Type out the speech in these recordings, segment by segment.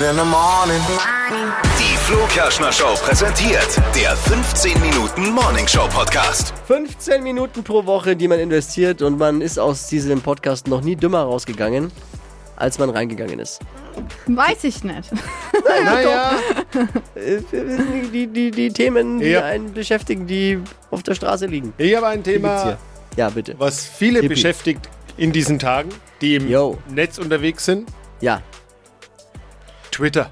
in the morning. Die Flo Kerschner Show präsentiert der 15 Minuten Morning Show Podcast. 15 Minuten pro Woche, die man investiert und man ist aus diesem Podcast noch nie dümmer rausgegangen, als man reingegangen ist. Weiß ich nicht. Naja, Äh, Die, die, die Themen, die Ja. einen beschäftigen, die auf der Straße liegen. ich habe ein Die gibt's Thema, hier. Ja, bitte. was viele Hippie. beschäftigt in diesen Tagen, die im Yo. Netz unterwegs sind. Ja, Twitter.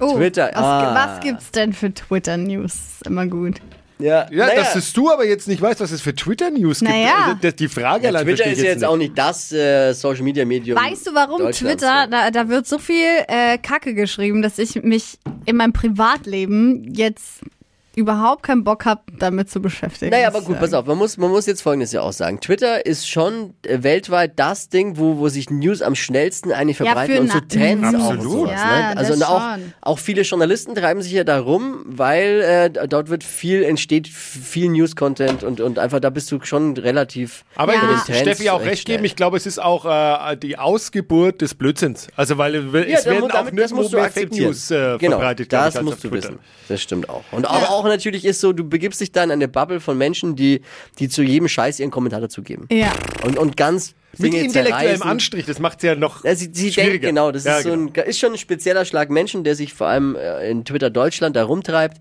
Oh, Twitter, Was, ah. was gibt's denn für Twitter-News? Immer gut. ja, Ja, naja. dass es du aber jetzt nicht weißt, was es für Twitter-News gibt. Naja. Also, das- die Frage ja, allein Twitter ist jetzt nicht. auch nicht das äh, Social Media Medium. Weißt du, warum Twitter, da, da wird so viel äh, Kacke geschrieben, dass ich mich in meinem Privatleben jetzt überhaupt keinen Bock habe, damit zu beschäftigen. Naja, aber gut, sagen. pass auf, man muss, man muss jetzt Folgendes ja auch sagen. Twitter ist schon äh, weltweit das Ding, wo, wo sich News am schnellsten eigentlich Ja, verbreiten für und so Trends auch und Absolut. sowas. Ja, ne? Also auch, schon. auch viele Journalisten treiben sich ja da rum, weil äh, dort wird viel, entsteht viel News-Content und, und einfach da bist du schon relativ Aber Ja. ich muss Steffi auch recht geben, ich glaube, es ist auch äh, die Ausgeburt des Blödsinns. Also, weil es Ja, werden auch damit- das nirgendwo mehr Fake. News äh, genau, verbreitet, glaube das ich, als musst auf du Twitter. wissen. Das stimmt auch. Und aber auch natürlich ist so, du begibst dich dann in eine Bubble von Menschen, die, die zu jedem Scheiß ihren Kommentar dazu geben. Ja. Und, und ganz Mit Dinge intellektuellem zerreißen. Anstrich, das macht es ja noch Ja, sie, sie schwieriger. denkt, genau, das Ja, ist, so ein, ist schon ein spezieller Schlag Menschen, der sich vor allem äh, in Twitter Deutschland da rumtreibt.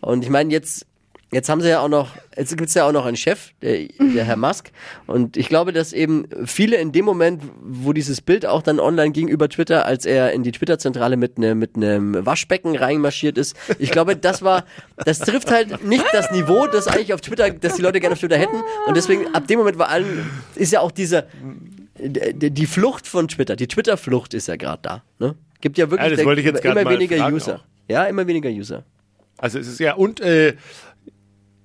Und ich meine, jetzt, jetzt haben sie ja auch noch, jetzt gibt's ja auch noch einen Chef, der, der Herr Musk. Und ich glaube, dass eben viele in dem Moment, wo dieses Bild auch dann online ging über Twitter, als er in die Twitter-Zentrale mit einem mit einem Waschbecken reinmarschiert ist, ich glaube, das war, das trifft halt nicht das Niveau, das eigentlich auf Twitter, das die Leute gerne auf Twitter hätten. Und deswegen, ab dem Moment war allen, ist ja auch dieser, die Flucht von Twitter, die Twitter-Flucht ist ja gerade da. Ne? Gibt ja wirklich Ja, jetzt immer weniger User. auch. Ja, immer weniger User. Also es ist ja, und äh,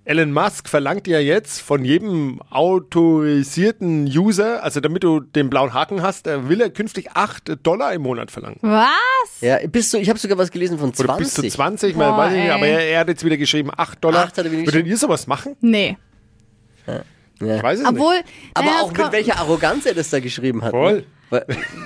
Elon Musk verlangt ja jetzt von jedem autorisierten User, also damit du den blauen Haken hast, äh, will er künftig 8 Dollar im Monat verlangen. Was? Ja, bist du, ich habe sogar was gelesen von 20. Oder bis zu 20, man Boah, weiß ich nicht, aber er, er hat jetzt wieder geschrieben 8 Dollar. Acht hat er wieder Würdet ihr sowas machen? Nee. Ich weiß es Obwohl, Aber naja, auch mit welcher Arroganz er das da geschrieben hat. Voll. Ne?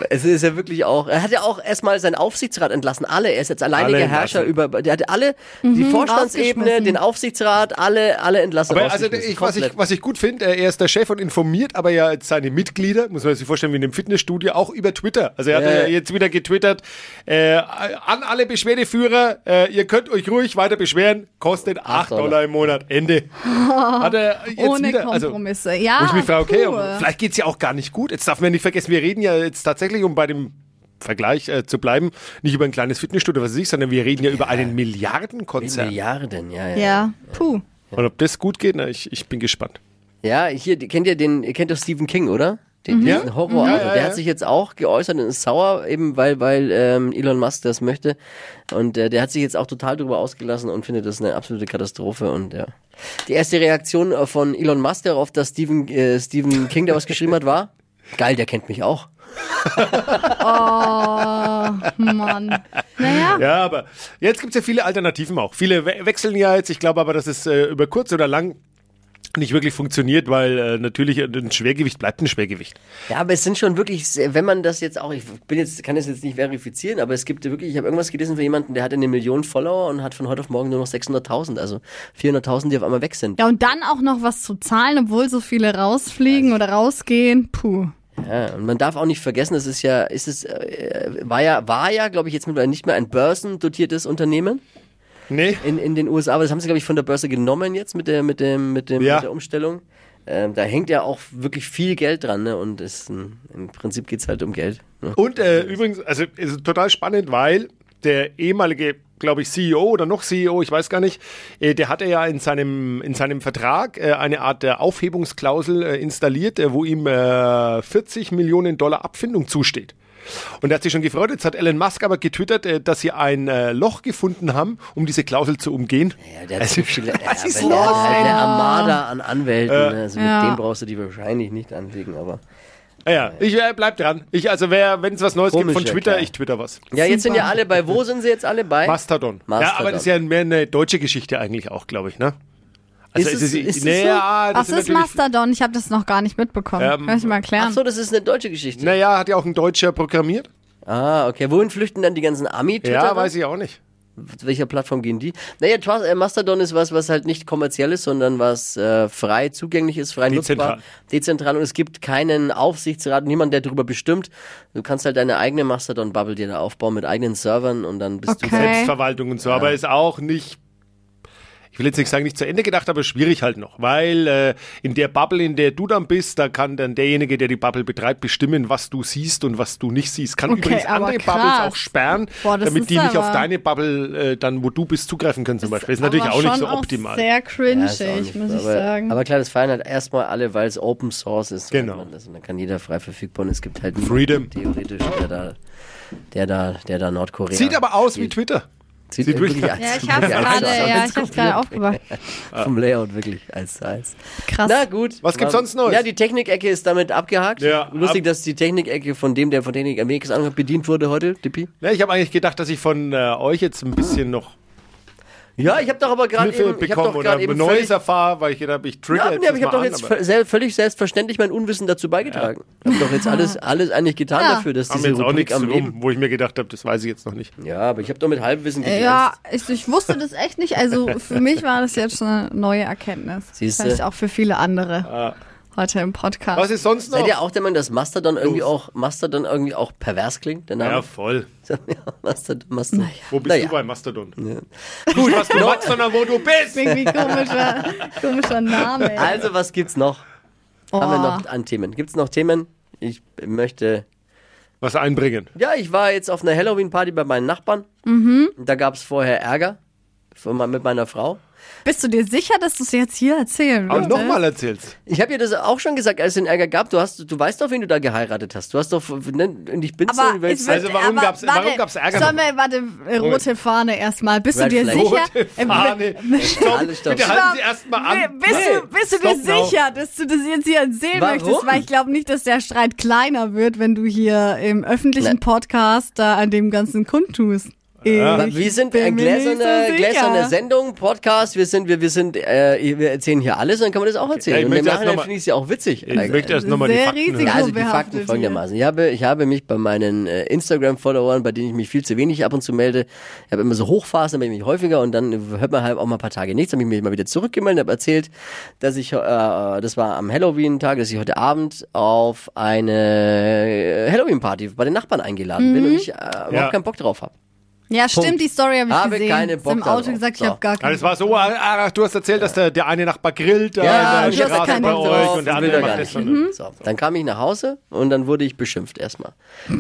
Es ist ja wirklich auch, er hat ja auch erstmal seinen Aufsichtsrat entlassen, alle, er ist jetzt alleiniger Alle Herrscher über, der hat alle, die Vorstandsebene, den Aufsichtsrat, alle, alle entlassen. Aber also ich, was, ich, was ich gut finde, er ist der Chef und informiert aber ja jetzt seine Mitglieder, muss man sich vorstellen, wie in einem Fitnessstudio, auch über Twitter. Also er hat Ja, ja ja. jetzt wieder getwittert, äh, an alle Beschwerdeführer, äh, ihr könnt euch ruhig weiter beschweren, kostet 8 Dollar. Dollar im Monat, Ende. Hat er jetzt ohne wieder, also, Kompromisse. ja, Wo ich mich frage, okay, vielleicht geht's ja auch gar nicht gut. Jetzt darf man nicht vergessen, wir reden ja jetzt tatsächlich, um bei dem Vergleich äh, zu bleiben, nicht über ein kleines Fitnessstudio, was weiß ich, sondern wir reden ja über einen Milliardenkonzern. Milliarden, ja, ja. Ja, puh. Und ob das gut geht, na, ich, ich bin gespannt. Ja, hier, kennt ihr den, ihr kennt doch Stephen King, oder? Den, Ja. diesen Horrorautor. Ja, ja, der ja. hat sich jetzt auch geäußert und ist sauer, eben weil, weil ähm, Elon Musk das möchte. Und äh, der hat sich jetzt auch total darüber ausgelassen und findet das eine absolute Katastrophe. Und ja. Die erste Reaktion äh, von Elon Musk darauf, dass Stephen, äh, Stephen King da was geschrieben hat, war, geil, der kennt mich auch. Oh, Mann. Naja, Ja, aber jetzt gibt's ja viele Alternativen auch. Viele we wechseln ja jetzt. Ich glaube aber, dass es äh, über kurz oder lang nicht wirklich funktioniert, weil äh, natürlich ein Schwergewicht bleibt ein Schwergewicht. Ja, aber es sind schon wirklich, wenn man das jetzt auch, ich bin jetzt, kann das jetzt nicht verifizieren, aber es gibt wirklich, ich habe irgendwas gelesen von jemandem, der hatte eine Million Follower und hat von heute auf morgen nur noch 600.000, also 400.000, die auf einmal weg sind. ja, und dann auch noch was zu zahlen, obwohl so viele rausfliegen oder rausgehen. Puh. Ja, und man darf auch nicht vergessen, es ist ja, ist es, äh, war ja, war ja, glaube ich, jetzt mittlerweile nicht mehr ein börsendotiertes Unternehmen Nee. in, in den USA, aber das haben sie, glaube ich, von der Börse genommen jetzt mit der, mit dem, mit dem, Ja. mit der Umstellung. Ähm, da hängt ja auch wirklich viel Geld dran, ne? Und es, ein, im Prinzip geht's halt um Geld. Ne? Und äh, übrigens, also es ist total spannend, weil der ehemalige, glaube ich, CEO oder noch CEO, ich weiß gar nicht, äh, der hatte ja in seinem, in seinem Vertrag äh, eine Art der Aufhebungsklausel äh, installiert, äh, wo ihm äh, 40 Millionen Dollar Abfindung zusteht. Und er hat sich schon gefreut. Jetzt hat Elon Musk aber getwittert, äh, dass sie ein äh, Loch gefunden haben, um diese Klausel zu umgehen. Ja, der hat Also, so viele, was ja, ist los, eine Armada an Anwälten. ne? Also Ja. mit dem brauchst du die wahrscheinlich nicht anlegen, aber. Ja, ja, ich äh, bleib dran. Ich, also wer, wenn es was Neues gibt Komisch, von ja, Twitter, klar. ich twitter was. Ja, jetzt sind ja alle bei, wo sind sie jetzt alle bei? Mastodon. Ja, Mastodon. aber das ist ja mehr eine deutsche Geschichte eigentlich auch, glaube ich, ne? Also Ist es- ist es naja, das Was sind ist natürlich- Mastodon? Ich habe das noch gar nicht mitbekommen. Ähm, Kann ich mal erklären? Ach so, das ist eine deutsche Geschichte. Naja, hat ja auch ein Deutscher programmiert. Ah, okay. Wohin flüchten dann die ganzen Ami-Twitter? Ja, weiß ich auch nicht. Welcher Plattform gehen die? Naja, äh, Mastodon ist was, was halt nicht kommerziell ist, sondern was äh, frei zugänglich ist, frei Dezentral. nutzbar, dezentral und es gibt keinen Aufsichtsrat, niemand, der darüber bestimmt. Du kannst halt deine eigene Mastodon-Bubble dir da aufbauen mit eigenen Servern und dann bist Okay. du Selbstverwaltung und so, aber ist auch nicht. Ich will jetzt nicht sagen, nicht zu Ende gedacht, aber schwierig halt noch, weil äh, in der Bubble, in der du dann bist, da kann dann derjenige, der die Bubble betreibt, bestimmen, was du siehst und was du nicht siehst. Kann Okay, übrigens andere krass. Bubbles auch sperren, Boah, damit die nicht auf deine Bubble, äh, dann wo du bist, zugreifen können zum Beispiel. Ist natürlich auch nicht so optimal. Auch sehr cringe, Ja, muss ich aber, sagen. Aber klar, das feiern halt erstmal alle, weil es Open Source ist. Genau. Und, man das, und dann kann jeder frei verfügbar und es gibt halt Freedom. theoretisch, der da, der da, der da Nordkorea. Sieht aber aus wie spielt. Twitter. Sieht, sieht wirklich ja, ich als- gerade, ja, ich hab's gerade aufgebracht. Vom Layout wirklich als als. Krass. Na gut. Was gibt's War- sonst Neues? Ja, die Technikecke ist damit abgehakt. Ja, Lustig, ab- dass die Technikecke von dem, der von Technik am wenigsten Ahnung hat, bedient wurde heute, Dippi. Ja, ich habe eigentlich gedacht, dass ich von äh, euch jetzt ein bisschen noch Ja, ich habe doch aber gerade eben, ich hab bekommen doch oder gerade eben Neues völlig, erfahre, weil ich gedacht habe, ich trigger ja, nee, aber ich habe doch an, jetzt sel- völlig selbstverständlich mein Unwissen dazu beigetragen. Ich habe doch jetzt alles, alles eigentlich getan Ja. dafür, dass haben diese jetzt auch Rubrik nichts am Leben. rum, wo ich mir gedacht habe, das weiß ich jetzt noch nicht. Ja, aber ich habe doch mit Halbwissen geglänzt. Ja, ich, ich wusste das echt nicht. Also für mich war das jetzt eine neue Erkenntnis. Siehste? Vielleicht auch für viele andere heute im Podcast. Was ist sonst noch? Seid ihr auch der Meinung, dass Mastodon irgendwie auch Mastodon irgendwie auch pervers klingt? Der Name? ja, voll. Ja, Mastodon, Mastodon. Wo bist Naja. du bei Mastodon? Gut, was du machst, sondern wo du bist. Irgendwie komischer, komischer Name. ey. Also, was gibt's noch? Haben wir Oh. noch an Themen? Gibt's noch Themen? Ich möchte. Was einbringen. Ja, ich war jetzt auf einer Halloween-Party bei meinen Nachbarn. Mhm. Da gab's vorher Ärger mit meiner Frau. Bist du dir sicher, dass du es jetzt hier erzählen Aber willst? nochmal erzählst. Ich habe ihr das auch schon gesagt, als es den Ärger gab. Du hast, du weißt doch, wen du da geheiratet hast. Du hast doch, ne, und ich bin's Aber so, es wird, Also warum aber warum gab's Ärger? Sollen wir, warte, äh, rote Fahne erstmal. Bist Red du dir Flag. sicher? Rote Äh, Fahne. Stopp. Alles stopp. Bitte halten Sie erstmal an. Bist, du, bist du dir sicher, dass du das jetzt hier erzählen Warum? möchtest? Weil ich glaube nicht, dass der Streit kleiner wird, wenn du hier im öffentlichen Ne. Podcast da an dem ganzen kundtust. Ich wir sind mir nicht so gläserne, Sendung, Podcast. Wir sind, wir, wir sind, äh, wir erzählen hier alles und dann kann man das auch Ja, erzählen. ich und im Nachhinein finde ich es ja auch witzig. Ich möchte erst nochmal die Fakten. Ja, also die Fakten folgendermaßen. Ich habe, ich habe mich bei meinen äh, Instagram-Followern, bei denen ich mich viel zu wenig ab und zu melde, ich habe immer so Hochphasen, dann bin ich mich häufiger und dann hört man halt auch mal ein paar Tage nichts. Dann habe ich mich mal wieder zurückgemeldet, habe erzählt, dass ich, äh, das war am Halloween-Tag, dass ich heute Abend auf eine äh, Halloween-Party bei den Nachbarn eingeladen bin und ich äh, überhaupt keinen Bock drauf habe. Ja, stimmt, Punkt. die Story habe ich Habe gesehen. keine Bock im Auto darauf. gesagt, So. ich habe gar Ja, keine das war so, du hast erzählt, dass der, der eine Nachbar grillt da Ja, in und der Straße keinen bei Bock euch drauf, und der andere er macht das schon. So, dann kam ich nach Hause und dann wurde ich beschimpft erstmal.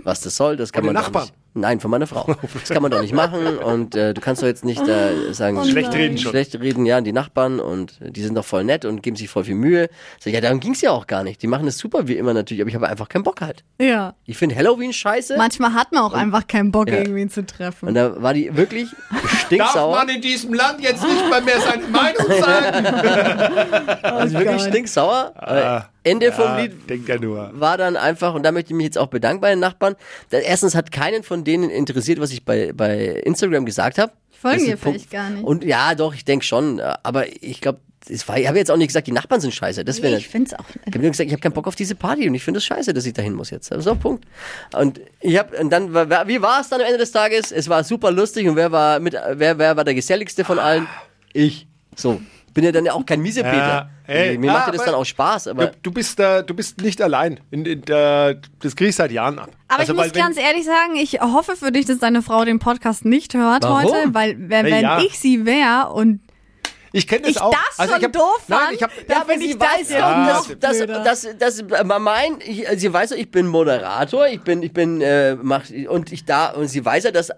Was das soll, das kann Von man Nachbarn? nicht. Nein, von meiner Frau. Das kann man doch nicht machen und äh, du kannst doch jetzt nicht äh, sagen, Schlecht reden schon. Schlecht reden, ja, die Nachbarn und die sind doch voll nett und geben sich voll viel Mühe. So, ja, darum ging's ja auch gar nicht. Die machen es super wie immer natürlich, aber ich habe einfach keinen Bock halt. Ja. Ich finde Halloween scheiße. Manchmal hat man auch einfach keinen Bock, Ja. irgendwen zu treffen. und da war die wirklich Darf stinksauer. man in diesem Land jetzt nicht mal mehr seine Meinung sagen? Also wirklich Gott. stinksauer. Äh, Ende vom Ja, Lied denk ja nur. war dann einfach, und da möchte ich mich jetzt auch bedanken bei den Nachbarn. denn Erstens hat keinen von denen interessiert, was ich bei, bei Instagram gesagt habe. Folgen Punkt. vielleicht gar nicht. Und ja, doch, ich denke schon. Aber ich glaube, ich habe jetzt auch nicht gesagt, die Nachbarn sind scheiße. Das wäre Nee, ich finde es auch ich habe nur gesagt, ich habe keinen Bock auf diese Party und ich finde es scheiße, dass ich dahin muss jetzt. Das ist auch Punkt. Und ich habe und dann wie war es dann am Ende des Tages? Es war super lustig und wer war mit wer wer war der geselligste von allen? Ich. So. Bin ja dann ja auch kein Miesepeter. Ja, ey, Mir macht ah, ja das aber- dann auch Spaß, aber Du, du, bist, äh, du bist nicht allein. In, in, äh, das krieg ich seit Jahren ab. Aber Also, ich muss ganz ehrlich sagen, ich hoffe für dich, dass deine Frau den Podcast nicht hört Warum? heute, weil wenn, Hey, wenn ja. ich sie wäre und Ich kenne das ich auch. das also schon ich hab, doof Nein, ich hab, dann Ja, sie ich das dass, blöder. dass, dass, dass mein, ich, sie weiß doch, ich bin Moderator, ich bin, ich bin, äh, mach, und ich da, und sie weiß ja, dass äh,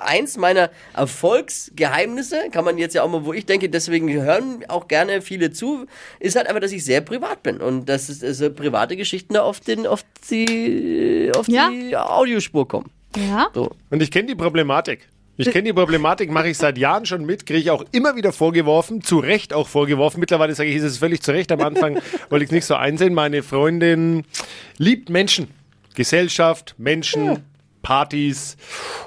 eins meiner Erfolgsgeheimnisse, kann man jetzt ja auch mal, wo ich denke, deswegen hören auch gerne viele zu, ist halt einfach, dass ich sehr privat bin und dass es, also private Geschichten da auf den, auf die, auf Ja. die Audiospur kommen. ja? So. Und ich kenne die Problematik. Ich kenne die Problematik, mache ich seit Jahren schon mit, kriege ich auch immer wieder vorgeworfen, zu Recht auch vorgeworfen. Mittlerweile sage ich, ist es völlig zu Recht. Am Anfang wollte ich es nicht so einsehen. Meine Freundin liebt Menschen, Gesellschaft, Menschen, Partys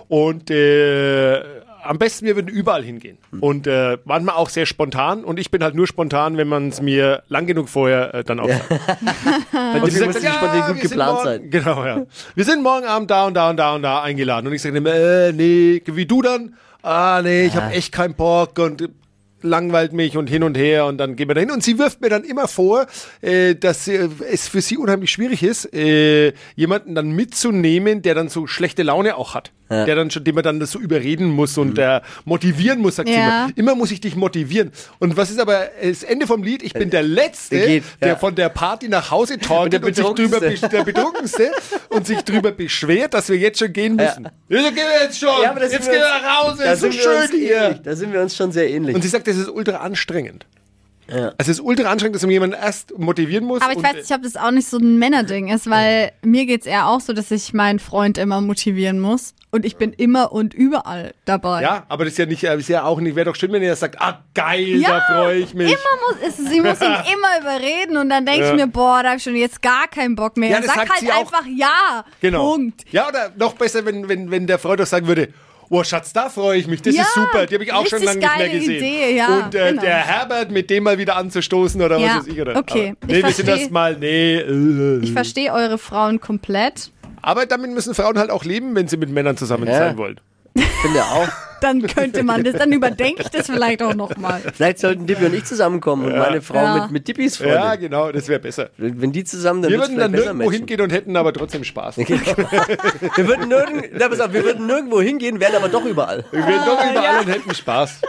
und äh, am besten, wir würden überall hingehen. Und äh, manchmal auch sehr spontan. Und ich bin halt nur spontan, wenn man es mir lang genug vorher äh, dann auch sagt. Bei Und dir muss sagt, die spontan gut wir sind geplant morgen, sein. Genau, ja. Wir sind morgen Abend da und da und da und da eingeladen. Und ich sage immer, äh, nee, wie du dann? Ah, nee, ich habe echt keinen Bock und langweilt mich und hin und her und dann gehen wir dahin. Und sie wirft mir dann immer vor, äh, dass äh, es für sie unheimlich schwierig ist, äh, jemanden dann mitzunehmen, der dann so schlechte Laune auch hat. Der dann schon, den man dann das so überreden muss und äh, motivieren muss, sagt sie Ja. immer. Immer muss ich dich motivieren. Und was ist aber das Ende vom Lied? Ich bin der Letzte, Geht, der ja. von der Party nach Hause torkelt der und, sich drüber, der Betrunkenste und sich drüber beschwert, dass wir jetzt schon gehen müssen. Ja, so gehen wir jetzt schon. Ja, aber das jetzt gehen wir nach Hause. Da ist so schön hier. ähnlich. Da sind wir uns schon sehr ähnlich. Und sie sagt, das ist ultra anstrengend. Ja. Es ist ultra anstrengend, dass man jemanden erst motivieren muss. Aber ich und, weiß nicht, ob das auch nicht so ein Männerding ist, weil mir geht's eher auch so, dass ich meinen Freund immer motivieren muss. Und ich bin immer und überall dabei. Ja, aber das ist ja nicht, äh, ist ja auch nicht, wäre doch schön, wenn er sagt, ah geil, Ja, da freue ich mich. Immer muss, ist, sie muss ihn immer überreden und dann denke Ja. ich mir, boah, da habe ich schon jetzt gar keinen Bock mehr. Ja, das Sag sagt halt sie auch. einfach ja. Genau. Punkt. Ja, oder noch besser, wenn, wenn, wenn der Freund doch sagen würde, Oh Schatz, da freue ich mich. Das Ja, ist super. Die habe ich auch schon lange nicht mehr geile gesehen. Idee, ja, Und äh, genau. der Herbert, mit dem mal wieder anzustoßen oder Ja, was weiß ich. Oder? okay. Aber, nee, Ich wir sind erst mal, nee. Äh, Ich verstehe eure Frauen komplett. aber damit müssen Frauen halt auch leben, wenn sie mit Männern zusammen Ja. sein wollen. Ich finde auch. Dann könnte man das, dann überdenke ich das vielleicht auch nochmal. Vielleicht sollten Dippy und ich zusammenkommen und meine Frau Ja. mit, mit Dippys Freundin. Ja, genau, das wäre besser. Wenn die zusammen, dann Wir würden dann nirgendwo matchen. hingehen und hätten aber trotzdem Spaß. Wir Wir würden, nirgend, na, pass auf, wir würden nirgendwo hingehen, wären aber doch überall. wären doch überall und hätten Spaß.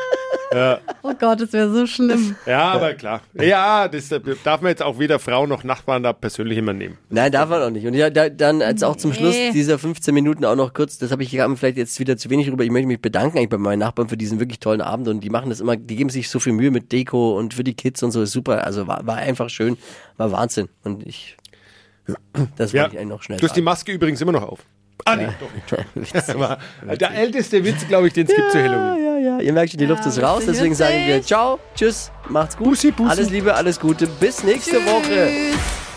Oh Gott, das wäre so schlimm. Ja, aber klar. Ja, das äh, darf man jetzt auch weder Frau noch Nachbarn da persönlich immer nehmen. Nein, darf man auch nicht. Und ja, da, dann als auch zum Schluss Nee. dieser 15 Minuten auch noch kurz, das habe ich haben vielleicht jetzt wieder zu wenig drüber. Ich möchte mich bedanken eigentlich bei meinen Nachbarn für diesen wirklich tollen Abend und die machen das immer, die geben sich so viel Mühe mit Deko und für die Kids und so ist super. Also war, war einfach schön, war Wahnsinn. Und ich, das Ja. wollte ich eigentlich noch schnell Du hast die. Maske übrigens immer noch auf. Ah, nee, doch nicht. Aber der älteste Witz, glaube ich, den es gibt zu Halloween. Ja, ja, ihr merkt schon, die Luft ist raus, deswegen sagen wir ciao, tschüss, macht's gut. Bussi, bussi. Alles Liebe, alles Gute, bis nächste Woche. Tschüss.